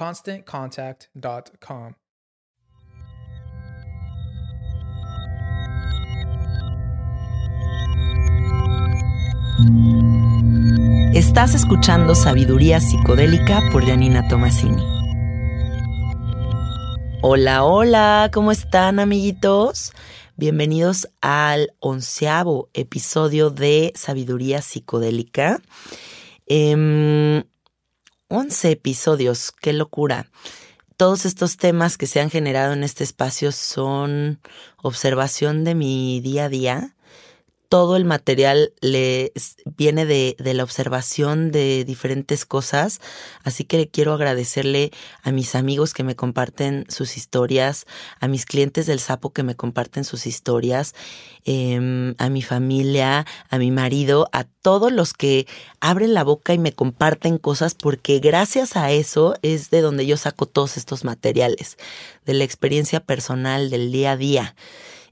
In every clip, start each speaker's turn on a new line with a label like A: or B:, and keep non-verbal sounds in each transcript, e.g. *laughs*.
A: ConstantContact.com.
B: Estás escuchando Sabiduría Psicodélica por Janina Tomasini. Hola, hola, ¿cómo están amiguitos? Bienvenidos al onceavo episodio de Sabiduría Psicodélica. Eh, once episodios, qué locura. Todos estos temas que se han generado en este espacio son observación de mi día a día todo el material le viene de, de, la observación de diferentes cosas, así que quiero agradecerle a mis amigos que me comparten sus historias, a mis clientes del sapo que me comparten sus historias, eh, a mi familia, a mi marido, a todos los que abren la boca y me comparten cosas, porque gracias a eso es de donde yo saco todos estos materiales, de la experiencia personal del día a día.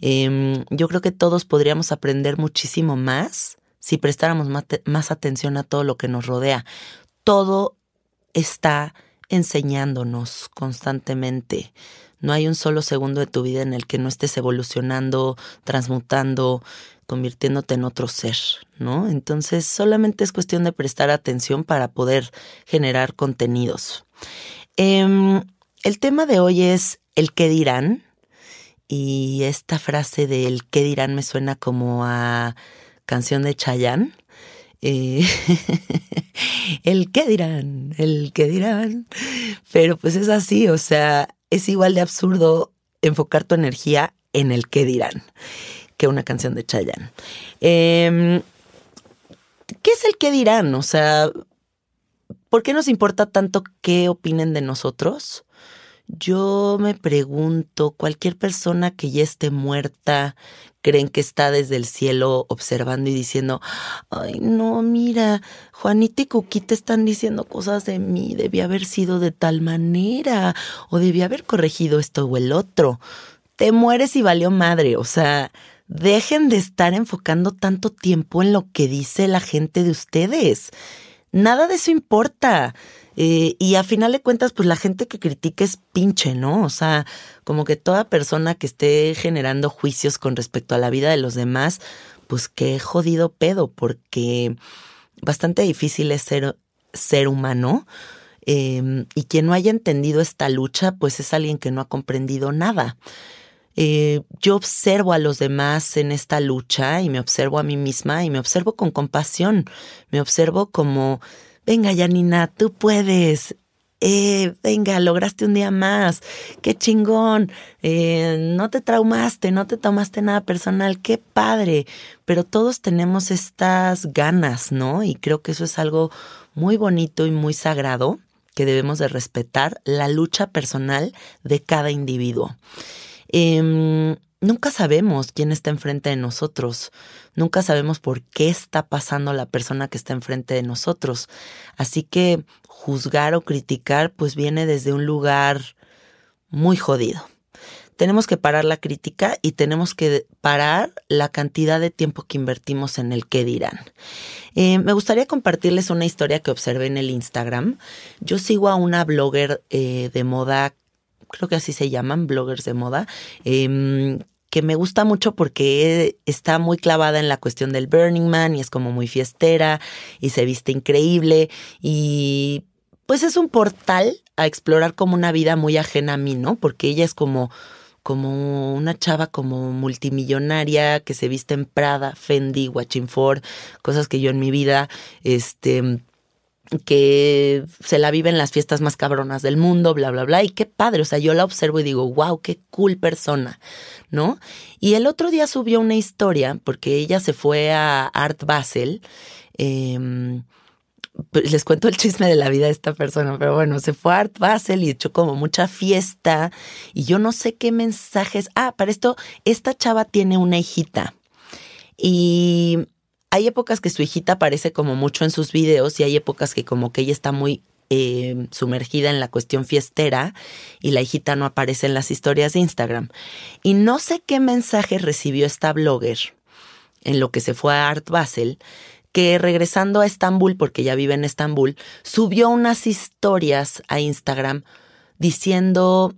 B: Eh, yo creo que todos podríamos aprender muchísimo más si prestáramos más, atención a todo lo que nos rodea. Todo está enseñándonos constantemente. No hay un solo segundo de tu vida en el que no estés evolucionando, transmutando, convirtiéndote en otro ser, ¿no? Entonces solamente es cuestión de prestar atención para poder generar contenidos. Eh, el tema de hoy es el qué dirán. Y esta frase del qué dirán me suena como a canción de Chayanne. Eh, *laughs* el qué dirán, el qué dirán. Pero pues es así, o sea, es igual de absurdo enfocar tu energía en el qué dirán que una canción de Chayanne. Eh, ¿Qué es el qué dirán? O sea, ¿por qué nos importa tanto qué opinen de nosotros? Yo me pregunto, cualquier persona que ya esté muerta, creen que está desde el cielo observando y diciendo, ay no, mira, Juanita y Cuquita están diciendo cosas de mí, debía haber sido de tal manera, o debía haber corregido esto o el otro. Te mueres y valió madre, o sea, dejen de estar enfocando tanto tiempo en lo que dice la gente de ustedes. Nada de eso importa. Eh, y a final de cuentas, pues la gente que critique es pinche, ¿no? O sea, como que toda persona que esté generando juicios con respecto a la vida de los demás, pues qué jodido pedo, porque bastante difícil es ser, ser humano. Eh, y quien no haya entendido esta lucha, pues es alguien que no ha comprendido nada. Eh, yo observo a los demás en esta lucha y me observo a mí misma y me observo con compasión, me observo como, venga Janina, tú puedes, eh, venga, lograste un día más, qué chingón, eh, no te traumaste, no te tomaste nada personal, qué padre, pero todos tenemos estas ganas, ¿no? Y creo que eso es algo muy bonito y muy sagrado que debemos de respetar, la lucha personal de cada individuo. Em, nunca sabemos quién está enfrente de nosotros, nunca sabemos por qué está pasando la persona que está enfrente de nosotros. Así que juzgar o criticar pues viene desde un lugar muy jodido. Tenemos que parar la crítica y tenemos que parar la cantidad de tiempo que invertimos en el qué dirán. Eh, me gustaría compartirles una historia que observé en el Instagram. Yo sigo a una blogger eh, de moda creo que así se llaman, bloggers de moda, em, que me gusta mucho porque está muy clavada en la cuestión del Burning Man y es como muy fiestera y se viste increíble y pues es un portal a explorar como una vida muy ajena a mí, ¿no? Porque ella es como como una chava como multimillonaria que se viste en Prada, Fendi, Watching Ford, cosas que yo en mi vida este que se la vive en las fiestas más cabronas del mundo, bla, bla, bla, y qué padre, o sea, yo la observo y digo, wow, qué cool persona, ¿no? Y el otro día subió una historia, porque ella se fue a Art Basel, em, pues, les cuento el chisme de la vida de esta persona, pero bueno, se fue a Art Basel y echó como mucha fiesta, y yo no sé qué mensajes, ah, para esto, esta chava tiene una hijita, y hay épocas que su hijita aparece como mucho en sus videos y hay épocas que como que ella está muy eh, sumergida en la cuestión fiestera y la hijita no aparece en las historias de Instagram. Y no sé qué mensaje recibió esta blogger en lo que se fue a Art Basel, que regresando a Estambul, porque ya vive en Estambul, subió unas historias a Instagram diciendo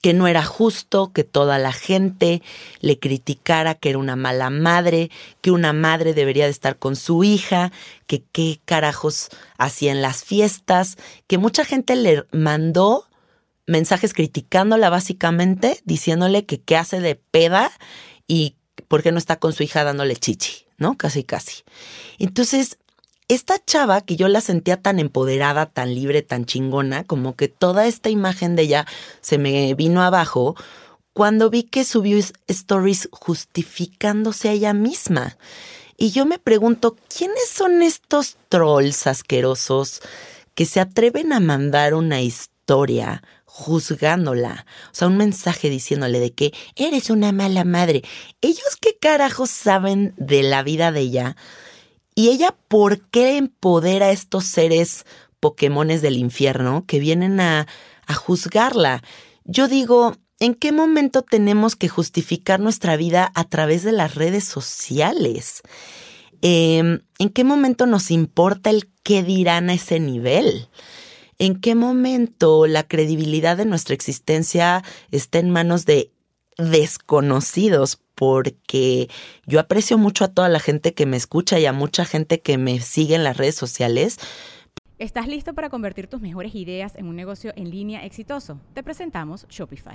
B: que no era justo que toda la gente le criticara que era una mala madre, que una madre debería de estar con su hija, que qué carajos hacía en las fiestas, que mucha gente le mandó mensajes criticándola básicamente, diciéndole que qué hace de peda y por qué no está con su hija dándole chichi, ¿no? Casi, casi. Entonces, esta chava que yo la sentía tan empoderada, tan libre, tan chingona, como que toda esta imagen de ella se me vino abajo cuando vi que subió stories justificándose a ella misma. Y yo me pregunto, ¿quiénes son estos trolls asquerosos que se atreven a mandar una historia juzgándola? O sea, un mensaje diciéndole de que eres una mala madre. ¿Ellos qué carajos saben de la vida de ella? ¿Y ella por qué empodera a estos seres Pokémones del infierno que vienen a, a juzgarla? Yo digo, ¿en qué momento tenemos que justificar nuestra vida a través de las redes sociales? Em, ¿En qué momento nos importa el qué dirán a ese nivel? ¿En qué momento la credibilidad de nuestra existencia está en manos de desconocidos? porque yo aprecio mucho a toda la gente que me escucha y a mucha gente que me sigue en las redes sociales.
C: ¿Estás listo para convertir tus mejores ideas en un negocio en línea exitoso? Te presentamos Shopify.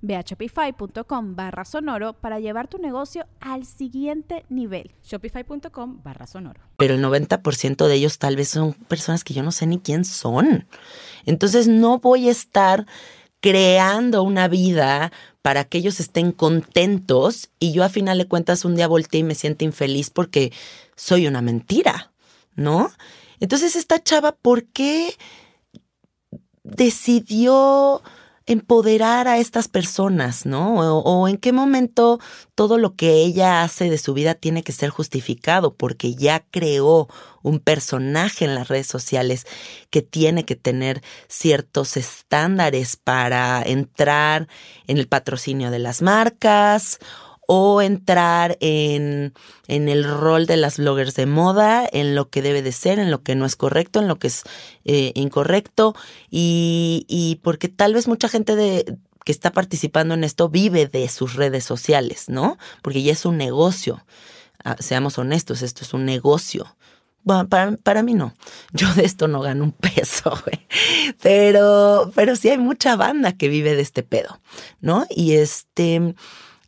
D: Ve a shopify.com barra sonoro para llevar tu negocio al siguiente nivel.
C: Shopify.com barra sonoro.
B: Pero el 90% de ellos tal vez son personas que yo no sé ni quién son. Entonces no voy a estar creando una vida para que ellos estén contentos y yo a final de cuentas un día volteé y me siento infeliz porque soy una mentira, ¿no? Entonces esta chava, ¿por qué decidió empoderar a estas personas, ¿no? O, en qué momento todo lo que ella hace de su vida tiene que ser justificado porque ya creó un personaje en las redes sociales que tiene que tener ciertos estándares para entrar en el patrocinio de las marcas o entrar en, en, el rol de las bloggers de moda, en lo que debe de ser, en lo que no es correcto, en lo que es eh, incorrecto, y, y porque tal vez mucha gente de, que está participando en esto vive de sus redes sociales, ¿no? Porque ya es un negocio. Ah, seamos honestos, esto es un negocio. Para, para, mí no. Yo de esto no gano un *laughs* peso, güey. Pero, pero sí hay mucha banda que vive de este pedo, ¿no? Y este,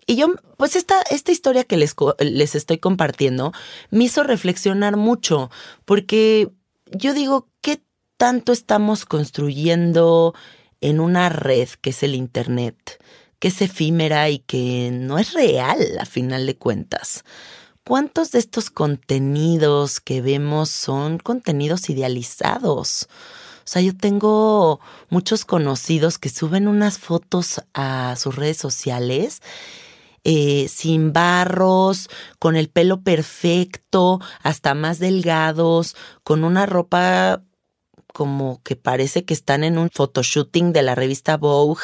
B: y yo, pues esta, esta historia que les, les estoy compartiendo me hizo reflexionar mucho, porque yo digo, ¿qué tanto estamos construyendo en una red que es el Internet, que es efímera y que no es real a final de cuentas? ¿Cuántos de estos contenidos que vemos son contenidos idealizados? O sea, yo tengo muchos conocidos que suben unas fotos a sus redes sociales eh, sin barros, con el pelo perfecto, hasta más delgados, con una ropa como que parece que están en un photoshooting de la revista Vogue,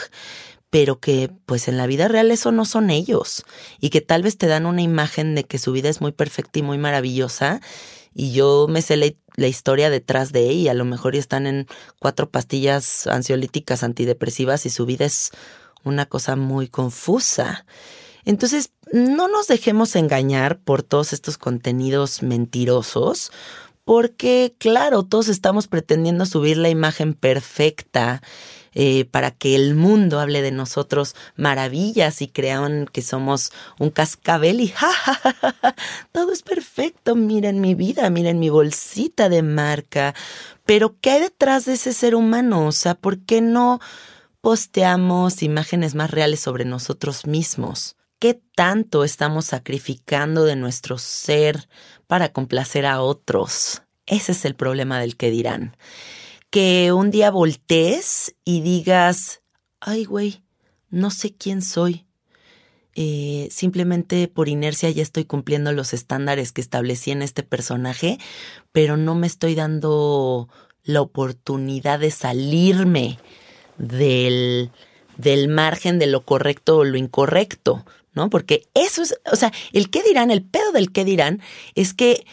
B: pero que pues en la vida real eso no son ellos y que tal vez te dan una imagen de que su vida es muy perfecta y muy maravillosa y yo me sé la, la historia detrás de ella, a lo mejor están en cuatro pastillas ansiolíticas antidepresivas y su vida es una cosa muy confusa. Entonces, no nos dejemos engañar por todos estos contenidos mentirosos, porque claro, todos estamos pretendiendo subir la imagen perfecta eh, para que el mundo hable de nosotros maravillas y crean que somos un cascabel y *laughs* ja, todo es perfecto, miren mi vida, miren mi bolsita de marca. Pero ¿qué hay detrás de ese ser humano? O sea, ¿por qué no posteamos imágenes más reales sobre nosotros mismos? ¿Qué tanto estamos sacrificando de nuestro ser para complacer a otros? Ese es el problema del que dirán. Que un día voltees y digas, ay güey, no sé quién soy. Eh, simplemente por inercia ya estoy cumpliendo los estándares que establecí en este personaje, pero no me estoy dando la oportunidad de salirme del, del margen de lo correcto o lo incorrecto. ¿No? Porque eso es, o sea, el qué dirán, el pedo del qué dirán es que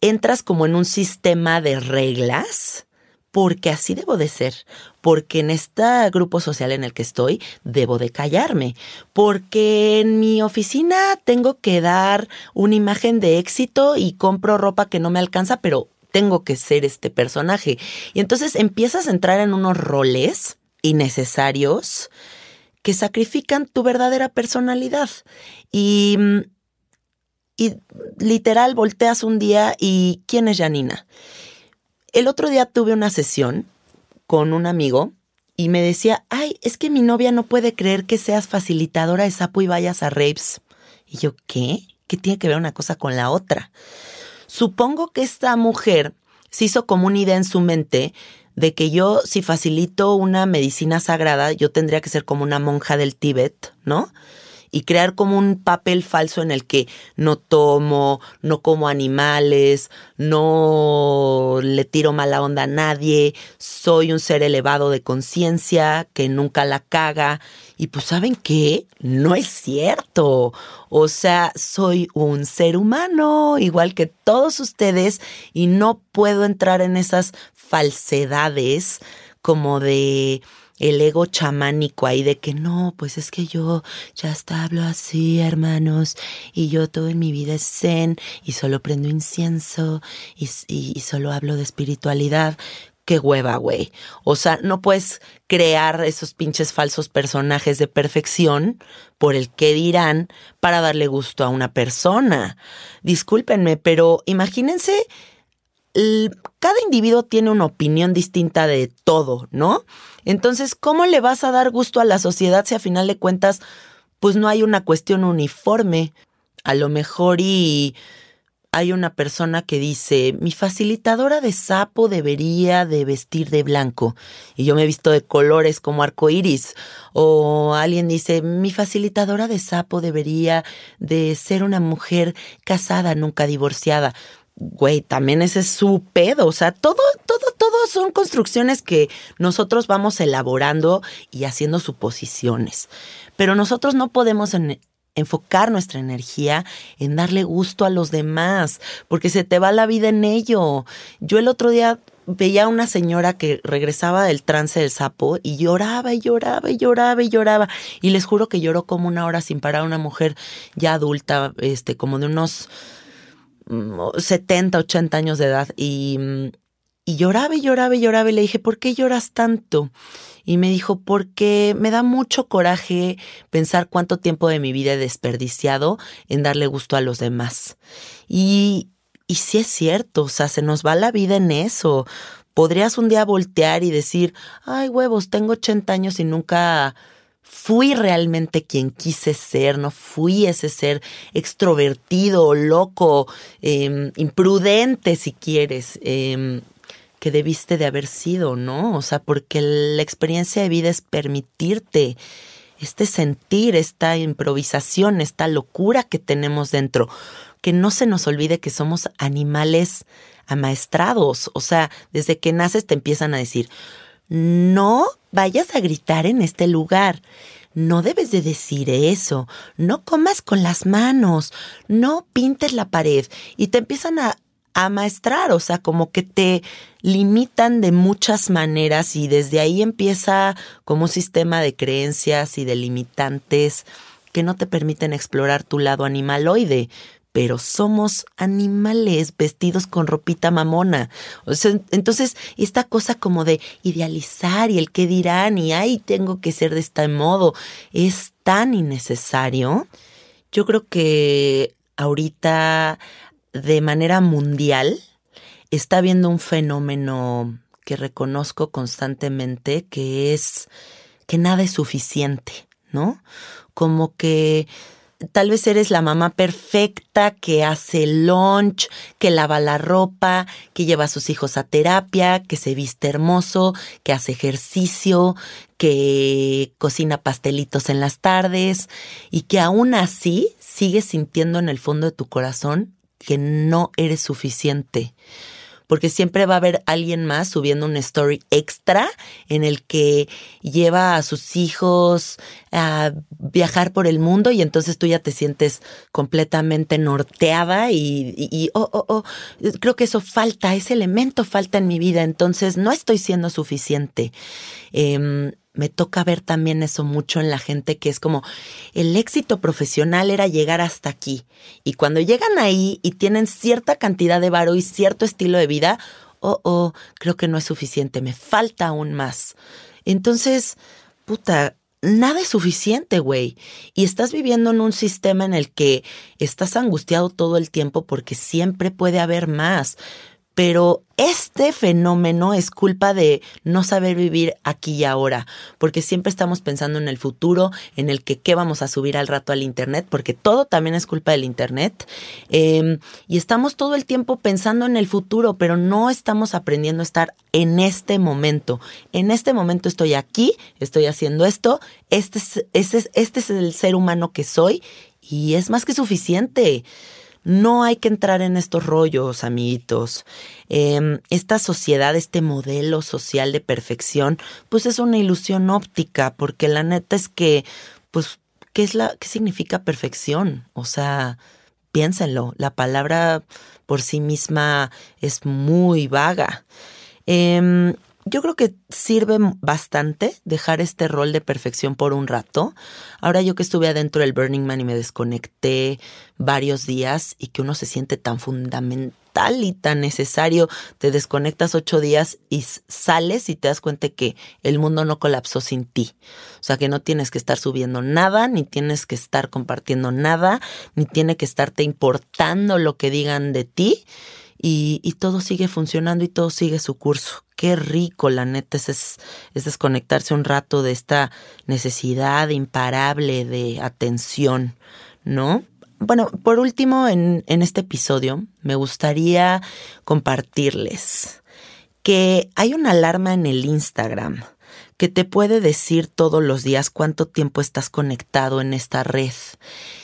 B: entras como en un sistema de reglas porque así debo de ser, porque en este grupo social en el que estoy debo de callarme, porque en mi oficina tengo que dar una imagen de éxito y compro ropa que no me alcanza, pero tengo que ser este personaje. Y entonces empiezas a entrar en unos roles innecesarios que sacrifican tu verdadera personalidad. Y, y literal volteas un día y ¿quién es Janina? El otro día tuve una sesión con un amigo y me decía, ay, es que mi novia no puede creer que seas facilitadora de sapo y vayas a rapes. Y yo, ¿qué? ¿Qué tiene que ver una cosa con la otra? Supongo que esta mujer se hizo como una idea en su mente de que yo, si facilito una medicina sagrada, yo tendría que ser como una monja del Tíbet, ¿no? Y crear como un papel falso en el que no tomo, no como animales, no le tiro mala onda a nadie, soy un ser elevado de conciencia que nunca la caga. Y pues saben qué, no es cierto. O sea, soy un ser humano, igual que todos ustedes, y no puedo entrar en esas falsedades como de el ego chamánico ahí de que no, pues es que yo ya hasta hablo así, hermanos, y yo todo en mi vida es zen y solo prendo incienso y, y, solo hablo de espiritualidad. Qué hueva, güey. O sea, no puedes crear esos pinches falsos personajes de perfección por el que dirán para darle gusto a una persona. Discúlpenme, pero imagínense cada individuo tiene una opinión distinta de todo, ¿no? Entonces, ¿cómo le vas a dar gusto a la sociedad si a final de cuentas, pues no hay una cuestión uniforme? A lo mejor y hay una persona que dice, mi facilitadora de sapo debería de vestir de blanco y yo me he visto de colores como arco iris. O alguien dice, mi facilitadora de sapo debería de ser una mujer casada, nunca divorciada. Güey, también ese es su pedo. O sea, todo, todo, todo son construcciones que nosotros vamos elaborando y haciendo suposiciones. Pero nosotros no podemos en, enfocar nuestra energía en darle gusto a los demás, porque se te va la vida en ello. Yo el otro día veía a una señora que regresaba del trance del sapo y lloraba y lloraba y lloraba y lloraba. Y les juro que lloró como una hora sin parar, una mujer ya adulta, este, como de unos 70, mm, 80 años de edad. Y, mm, y lloraba y lloraba y lloraba y le dije, ¿por qué lloras tanto? y me dijo, porque me da mucho coraje pensar cuánto tiempo de mi vida he desperdiciado en darle gusto a los demás. Y, y sí es cierto, o sea, se nos va la vida en eso. Podrías un día voltear y decir, ay huevos, tengo 80 años y nunca fui realmente quien quise ser, no fui ese ser extrovertido, loco, em, imprudente si quieres. Eh, que debiste de haber sido, ¿no? O sea, porque la experiencia de vida es permitirte este sentir, esta improvisación, esta locura que tenemos dentro. Que no se nos olvide que somos animales amaestrados. O sea, desde que naces te empiezan a decir, no vayas a gritar en este lugar. No debes de decir eso. No comas con las manos. No pintes la pared. Y te empiezan a amaestrar, o sea, como que te limitan de muchas maneras y desde ahí empieza como un sistema de creencias y de limitantes que no te permiten explorar tu lado animaloide. Pero somos animales vestidos con ropita mamona. O sea, entonces, esta cosa como de idealizar y el qué dirán y ay, tengo que ser de este modo, es tan innecesario. Yo creo que ahorita de manera mundial está habiendo un fenómeno que reconozco constantemente, que es que nada es suficiente, ¿no? Como que tal vez eres la mamá perfecta que hace lunch, que lava la ropa, que lleva a sus hijos a terapia, que se viste hermoso, que hace ejercicio, que cocina pastelitos en las tardes y que aún así sigues sintiendo en el fondo de tu corazón que no eres suficiente. Porque siempre va a haber alguien más subiendo un story extra en el que lleva a sus hijos a viajar por el mundo y entonces tú ya te sientes completamente norteada y, oh, oh, oh, creo que eso falta, ese elemento falta en mi vida, entonces no estoy siendo suficiente. Em, me toca ver también eso mucho en la gente que es como el éxito profesional era llegar hasta aquí y cuando llegan ahí y tienen cierta cantidad de varo y cierto estilo de vida, oh, oh, creo que no es suficiente, me falta aún más. Entonces, puta, nada es suficiente, güey. Y estás viviendo en un sistema en el que estás angustiado todo el tiempo porque siempre puede haber más pero este fenómeno es culpa de no saber vivir aquí y ahora, porque siempre estamos pensando en el futuro, en el que qué vamos a subir al rato al Internet, porque todo también es culpa del Internet. Em, y estamos todo el tiempo pensando en el futuro, pero no estamos aprendiendo a estar en este momento. En este momento estoy aquí, estoy haciendo esto, este es, este este es el ser humano que soy y es más que suficiente. No hay que entrar en estos rollos, amiguitos. Em, esta sociedad, este modelo social de perfección, pues es una ilusión óptica, porque la neta es que, pues, ¿qué es la, qué significa perfección? O sea, piénsenlo, la palabra por sí misma es muy vaga. Eh, yo creo que sirve bastante dejar este rol de perfección por un rato. Ahora yo que estuve adentro del Burning Man y me desconecté varios días y que uno se siente tan fundamental y tan necesario, te desconectas ocho días y sales y te das cuenta que el mundo no colapsó sin ti. O sea que no tienes que estar subiendo nada, ni tienes que estar compartiendo nada, ni tiene que estarte importando lo que digan de ti y, todo sigue funcionando y todo sigue su curso. Qué rico, la neta, es, es, desconectarse un rato de esta necesidad imparable de atención, ¿no? bueno, por último, en este episodio me gustaría compartirles que hay una alarma en el Instagram que te puede decir todos los días cuánto tiempo estás conectado en esta red.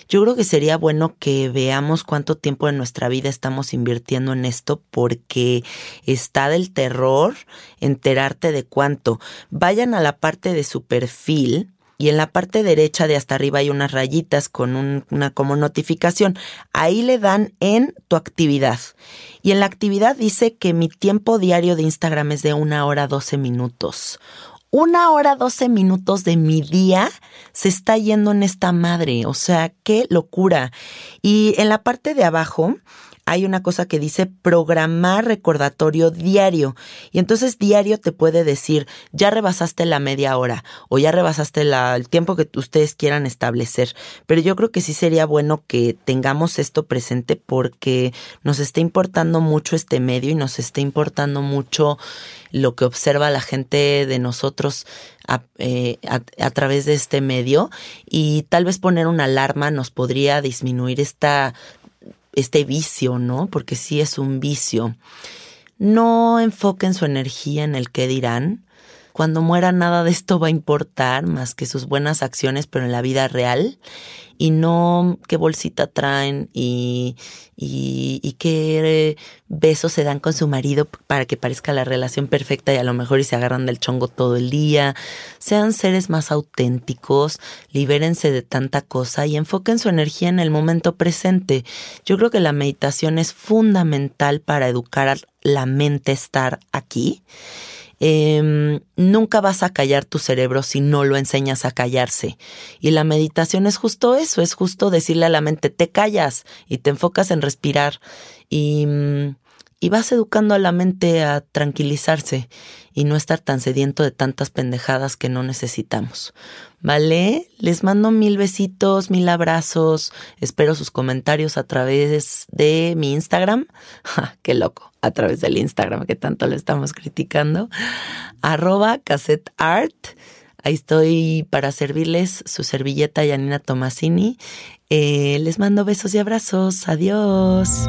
B: Yo creo que sería bueno que veamos cuánto tiempo en nuestra vida estamos invirtiendo en esto porque está del terror enterarte de cuánto. Vayan a la parte de su perfil y en la parte derecha de hasta arriba hay unas rayitas con una como notificación. Ahí le dan en tu actividad. Y en la actividad dice que mi tiempo diario de Instagram es de una hora 12 minutos una hora 12 minutos de mi día se está yendo en esta madre. O sea, qué locura. Y en la parte de abajo hay una cosa que dice programar recordatorio diario. Y entonces diario te puede decir, ya rebasaste la media hora o ya rebasaste el tiempo que ustedes quieran establecer. Pero yo creo que sí sería bueno que tengamos esto presente porque nos está importando mucho este medio y nos está importando mucho lo que observa la gente de nosotros a, eh, a, través de este medio y tal vez poner una alarma nos podría disminuir esta este vicio, ¿no? Porque sí es un vicio. No enfoquen su energía en el que dirán. Cuando muera nada de esto va a importar más que sus buenas acciones, pero en la vida real y no qué bolsita traen y, y, qué besos se dan con su marido para que parezca la relación perfecta y a lo mejor y se agarran del chongo todo el día. Sean seres más auténticos, libérense de tanta cosa y enfoquen su energía en el momento presente. Yo creo que la meditación es fundamental para educar a la mente a estar aquí eh, nunca vas a callar tu cerebro si no lo enseñas a callarse. Y la meditación es justo eso, es justo decirle a la mente, te callas y te enfocas en respirar y, y vas educando a la mente a tranquilizarse y no estar tan sediento de tantas pendejadas que no necesitamos. ¿Vale? Les mando mil besitos, mil abrazos. Espero sus comentarios a través de mi Instagram. *laughs* ¡Qué loco! A través del Instagram que tanto le estamos criticando. Arroba cassette art. Ahí estoy para servirles su servilleta Yanina Tomasini. Eh, les mando besos y abrazos. Adiós.